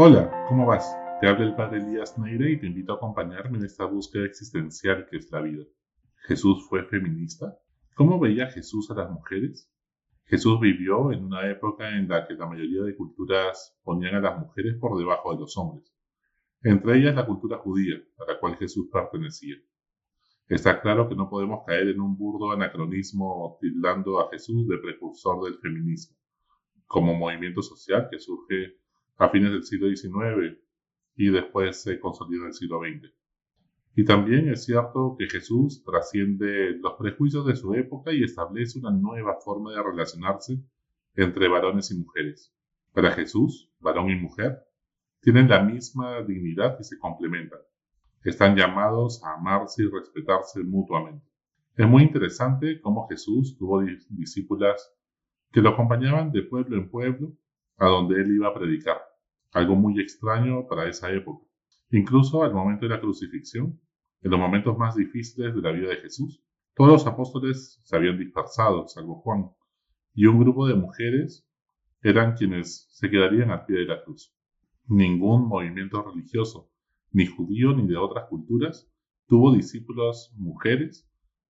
Hola, ¿cómo vas? Te habla el padre Elías Neire y te invito a acompañarme en esta búsqueda existencial que es la vida. ¿Jesús fue feminista? ¿Cómo veía Jesús a las mujeres? Jesús vivió en una época en la que la mayoría de culturas ponían a las mujeres por debajo de los hombres, entre ellas la cultura judía, a la cual Jesús pertenecía. Está claro que no podemos caer en un burdo anacronismo tildando a Jesús de precursor del feminismo, como movimiento social que surge a fines del siglo XIX y después se consolida en el siglo XX. Y también es cierto que Jesús trasciende los prejuicios de su época y establece una nueva forma de relacionarse entre varones y mujeres. Para Jesús, varón y mujer tienen la misma dignidad y se complementan. Están llamados a amarse y respetarse mutuamente. Es muy interesante cómo Jesús tuvo discípulas que lo acompañaban de pueblo en pueblo a donde él iba a predicar, algo muy extraño para esa época. Incluso al momento de la crucifixión, en los momentos más difíciles de la vida de Jesús, todos los apóstoles se habían dispersado, salvo Juan, y un grupo de mujeres eran quienes se quedarían al pie de la cruz. Ningún movimiento religioso, ni judío ni de otras culturas, tuvo discípulos mujeres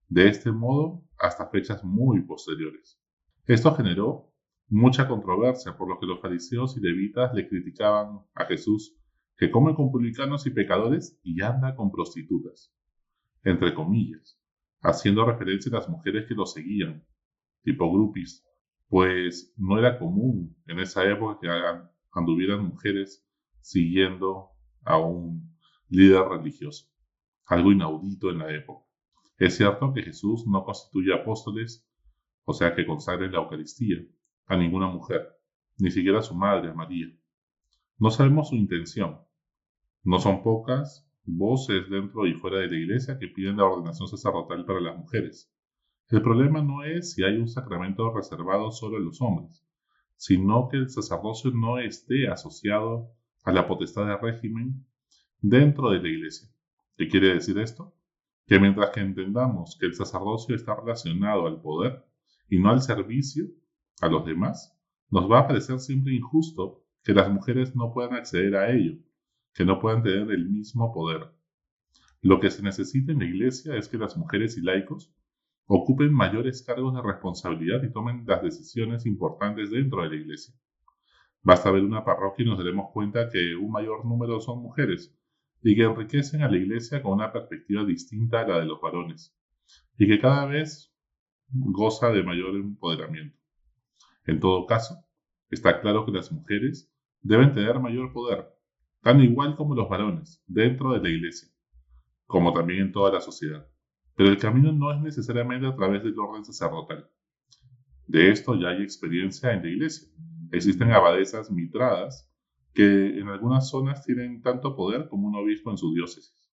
de este modo hasta fechas muy posteriores. Esto generó mucha controversia, por lo que los fariseos y levitas le criticaban a Jesús que come con publicanos y pecadores y anda con prostitutas, entre comillas, haciendo referencia a las mujeres que lo seguían, tipo grupis, pues no era común en esa época que anduvieran mujeres siguiendo a un líder religioso, algo inaudito en la época. Es cierto que Jesús no constituye apóstoles, o sea que consagren la Eucaristía, a ninguna mujer, ni siquiera a su madre, a María. No sabemos su intención. No son pocas voces dentro y fuera de la iglesia que piden la ordenación sacerdotal para las mujeres. El problema no es si hay un sacramento reservado solo a los hombres, sino que el sacerdocio no esté asociado a la potestad de régimen dentro de la iglesia. ¿Qué quiere decir esto? Que mientras que entendamos que el sacerdocio está relacionado al poder y no al servicio, a los demás, nos va a parecer siempre injusto que las mujeres no puedan acceder a ello, que no puedan tener el mismo poder. Lo que se necesita en la Iglesia es que las mujeres y laicos ocupen mayores cargos de responsabilidad y tomen las decisiones importantes dentro de la Iglesia. Basta ver una parroquia y nos daremos cuenta que un mayor número son mujeres y que enriquecen a la Iglesia con una perspectiva distinta a la de los varones y que cada vez goza de mayor empoderamiento. En todo caso, está claro que las mujeres deben tener mayor poder, tan igual como los varones, dentro de la iglesia, como también en toda la sociedad. Pero el camino no es necesariamente a través del orden sacerdotal. De esto ya hay experiencia en la iglesia. Existen abadesas mitradas que en algunas zonas tienen tanto poder como un obispo en su diócesis.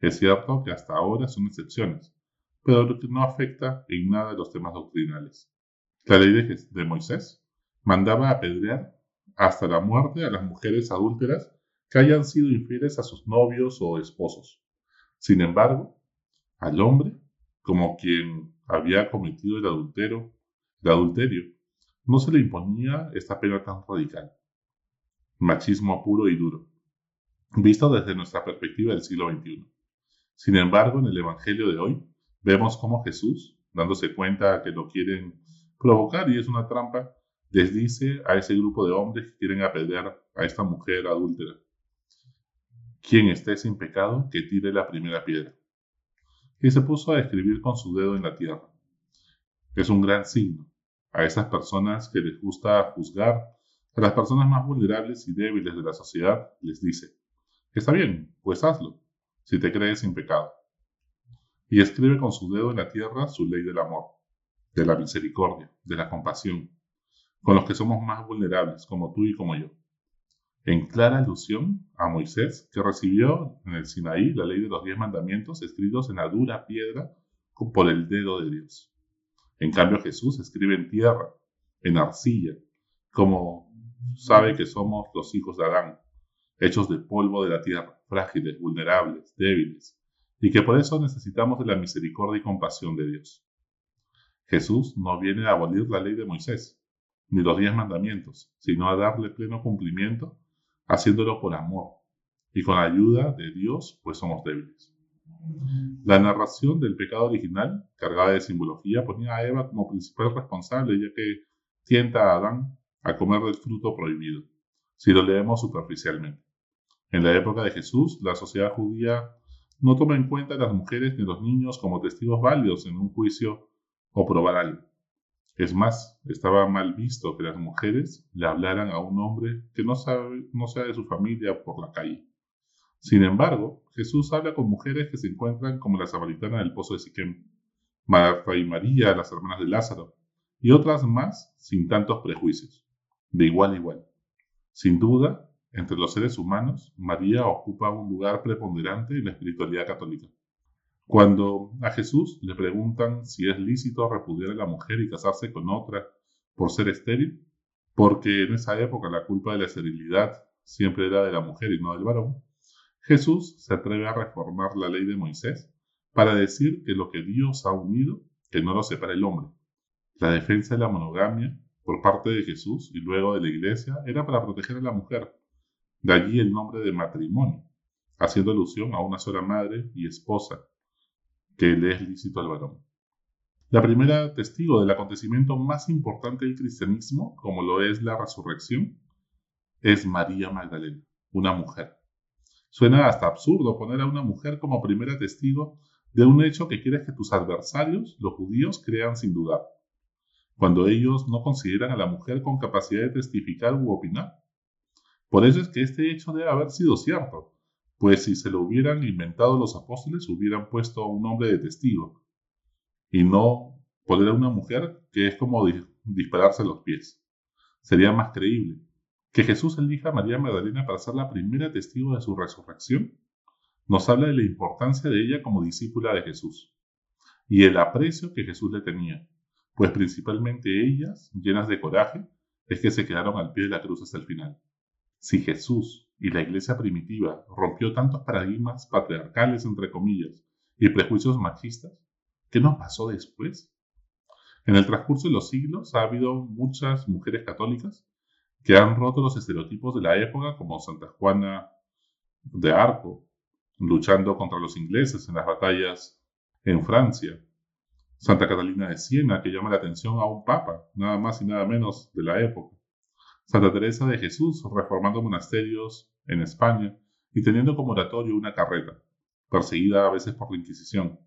Es cierto que hasta ahora son excepciones, pero no afecta en nada los temas doctrinales. La ley de, Moisés mandaba apedrear hasta la muerte a las mujeres adúlteras que hayan sido infieles a sus novios o esposos. Sin embargo, al hombre, como quien había cometido el adulterio, no se le imponía esta pena tan radical. Machismo puro y duro, visto desde nuestra perspectiva del siglo XXI. Sin embargo, en el Evangelio de hoy, vemos cómo Jesús, dándose cuenta que lo quieren provocar y es una trampa, les dice a ese grupo de hombres que quieren apedrear a esta mujer adúltera. Quien esté sin pecado, que tire la primera piedra. Y se puso a escribir con su dedo en la tierra. Es un gran signo a esas personas que les gusta juzgar, a las personas más vulnerables y débiles de la sociedad, les dice, está bien, pues hazlo, si te crees sin pecado. Y escribe con su dedo en la tierra su ley del amor de la misericordia, de la compasión, con los que somos más vulnerables, como tú y como yo. En clara alusión a Moisés, que recibió en el Sinaí la ley de los diez mandamientos escritos en la dura piedra por el dedo de Dios. En cambio, Jesús escribe en tierra, en arcilla, como sabe que somos los hijos de Adán, hechos de polvo de la tierra, frágiles, vulnerables, débiles, y que por eso necesitamos de la misericordia y compasión de Dios. Jesús no viene a abolir la ley de Moisés, ni los diez mandamientos, sino a darle pleno cumplimiento haciéndolo por amor y con ayuda de Dios, pues somos débiles. La narración del pecado original, cargada de simbología, ponía a Eva como principal responsable, ya que tienta a Adán a comer del fruto prohibido, si lo leemos superficialmente. En la época de Jesús, la sociedad judía no toma en cuenta a las mujeres ni a los niños como testigos válidos en un juicio o probar algo. Es más, estaba mal visto que las mujeres le hablaran a un hombre que no, sabe, sea de su familia por la calle. Sin embargo, Jesús habla con mujeres que se encuentran como la samaritana del pozo de Siquem, Marta y María, las hermanas de Lázaro, y otras más sin tantos prejuicios, de igual a igual. Sin duda, entre los seres humanos, María ocupa un lugar preponderante en la espiritualidad católica. Cuando a Jesús le preguntan si es lícito repudiar a la mujer y casarse con otra por ser estéril, porque en esa época la culpa de la esterilidad siempre era de la mujer y no del varón, Jesús se atreve a reformar la ley de Moisés para decir que lo que Dios ha unido, que no lo separa el hombre. La defensa de la monogamia por parte de Jesús y luego de la iglesia era para proteger a la mujer. De allí el nombre de matrimonio, haciendo alusión a una sola madre y esposa, que le es lícito al varón. La primera testigo del acontecimiento más importante del cristianismo, como lo es la resurrección, es María Magdalena, una mujer. Suena hasta absurdo poner a una mujer como primera testigo de un hecho que quieres que tus adversarios, los judíos, crean sin dudar, cuando ellos no consideran a la mujer con capacidad de testificar u opinar. Por eso es que este hecho debe haber sido cierto, pues si se lo hubieran inventado los apóstoles hubieran puesto a un hombre de testigo, y no poner a una mujer que es como dispararse los pies. Sería más creíble. Que Jesús elija a María Magdalena para ser la primera testigo de su resurrección nos habla de la importancia de ella como discípula de Jesús y el aprecio que Jesús le tenía, pues principalmente ellas, llenas de coraje, es que se quedaron al pie de la cruz hasta el final. Si Jesús y la iglesia primitiva rompió tantos paradigmas patriarcales, entre comillas, y prejuicios machistas, ¿qué nos pasó después? En el transcurso de los siglos ha habido muchas mujeres católicas que han roto los estereotipos de la época, como Santa Juana de Arco, luchando contra los ingleses en las batallas en Francia, Santa Catalina de Siena, que llama la atención a un papa, nada más y nada menos de la época, Santa Teresa de Jesús, reformando monasterios en España y teniendo como oratorio una carreta, perseguida a veces por la Inquisición,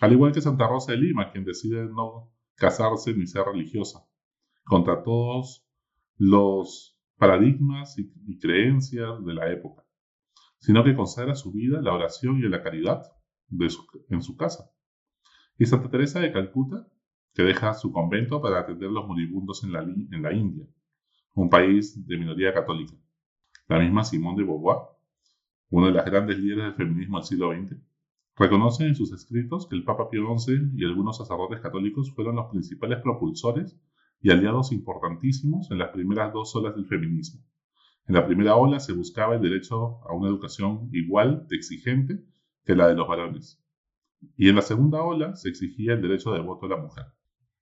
al igual que Santa Rosa de Lima, quien decide no casarse ni ser religiosa, contra todos los paradigmas y, creencias de la época, sino que consagra su vida a la oración y a la caridad en su casa. Y Santa Teresa de Calcuta, que deja su convento para atender los moribundos en la India, un país de minoría católica. La misma Simone de Beauvoir, una de las grandes líderes del feminismo del siglo XX, reconoce en sus escritos que el Papa Pío XI y algunos sacerdotes católicos fueron los principales propulsores y aliados importantísimos en las primeras dos olas del feminismo. En la primera ola se buscaba el derecho a una educación igual de exigente que la de los varones. Y en la segunda ola se exigía el derecho de voto a la mujer,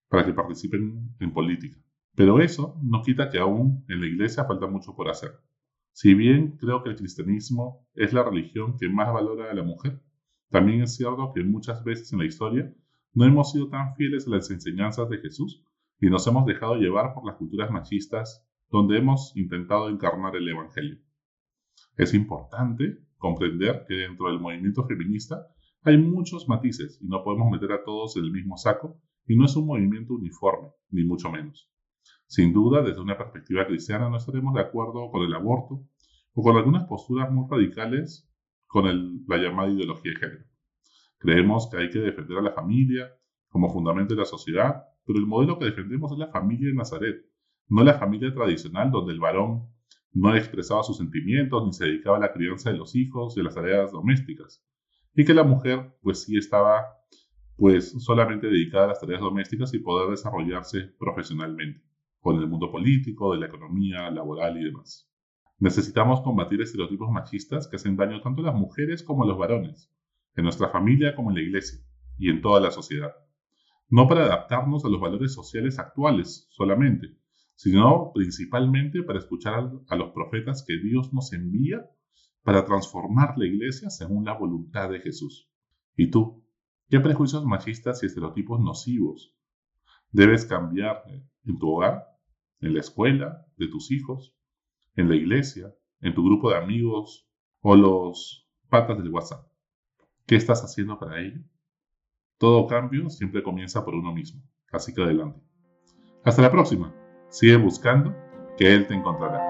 para que participen en política. Pero eso no quita que aún en la iglesia falta mucho por hacer. Si bien creo que el cristianismo es la religión que más valora a la mujer, también es cierto que muchas veces en la historia no hemos sido tan fieles a las enseñanzas de Jesús y nos hemos dejado llevar por las culturas machistas donde hemos intentado encarnar el Evangelio. Es importante comprender que dentro del movimiento feminista hay muchos matices y no podemos meter a todos en el mismo saco y no es un movimiento uniforme, ni mucho menos. Sin duda, desde una perspectiva cristiana no estaremos de acuerdo con el aborto o con algunas posturas muy radicales con la llamada ideología de género. Creemos que hay que defender a la familia como fundamento de la sociedad pero el modelo que defendemos es la familia de Nazaret, no la familia tradicional donde el varón no expresaba sus sentimientos ni se dedicaba a la crianza de los hijos y a las tareas domésticas, y que la mujer pues sí estaba pues solamente dedicada a las tareas domésticas y poder desarrollarse profesionalmente, con el mundo político, de la economía, laboral y demás. Necesitamos combatir estereotipos machistas que hacen daño tanto a las mujeres como a los varones, en nuestra familia como en la iglesia y en toda la sociedad no para adaptarnos a los valores sociales actuales solamente, sino principalmente para escuchar a los profetas que Dios nos envía para transformar la iglesia según la voluntad de Jesús. ¿Y tú? ¿Qué prejuicios machistas y estereotipos nocivos debes cambiar en tu hogar, en la escuela de tus hijos, en la iglesia, en tu grupo de amigos o los patas del WhatsApp? ¿Qué estás haciendo para ello? Todo cambio siempre comienza por uno mismo, así que adelante. Hasta la próxima. Sigue buscando que Él te encontrará.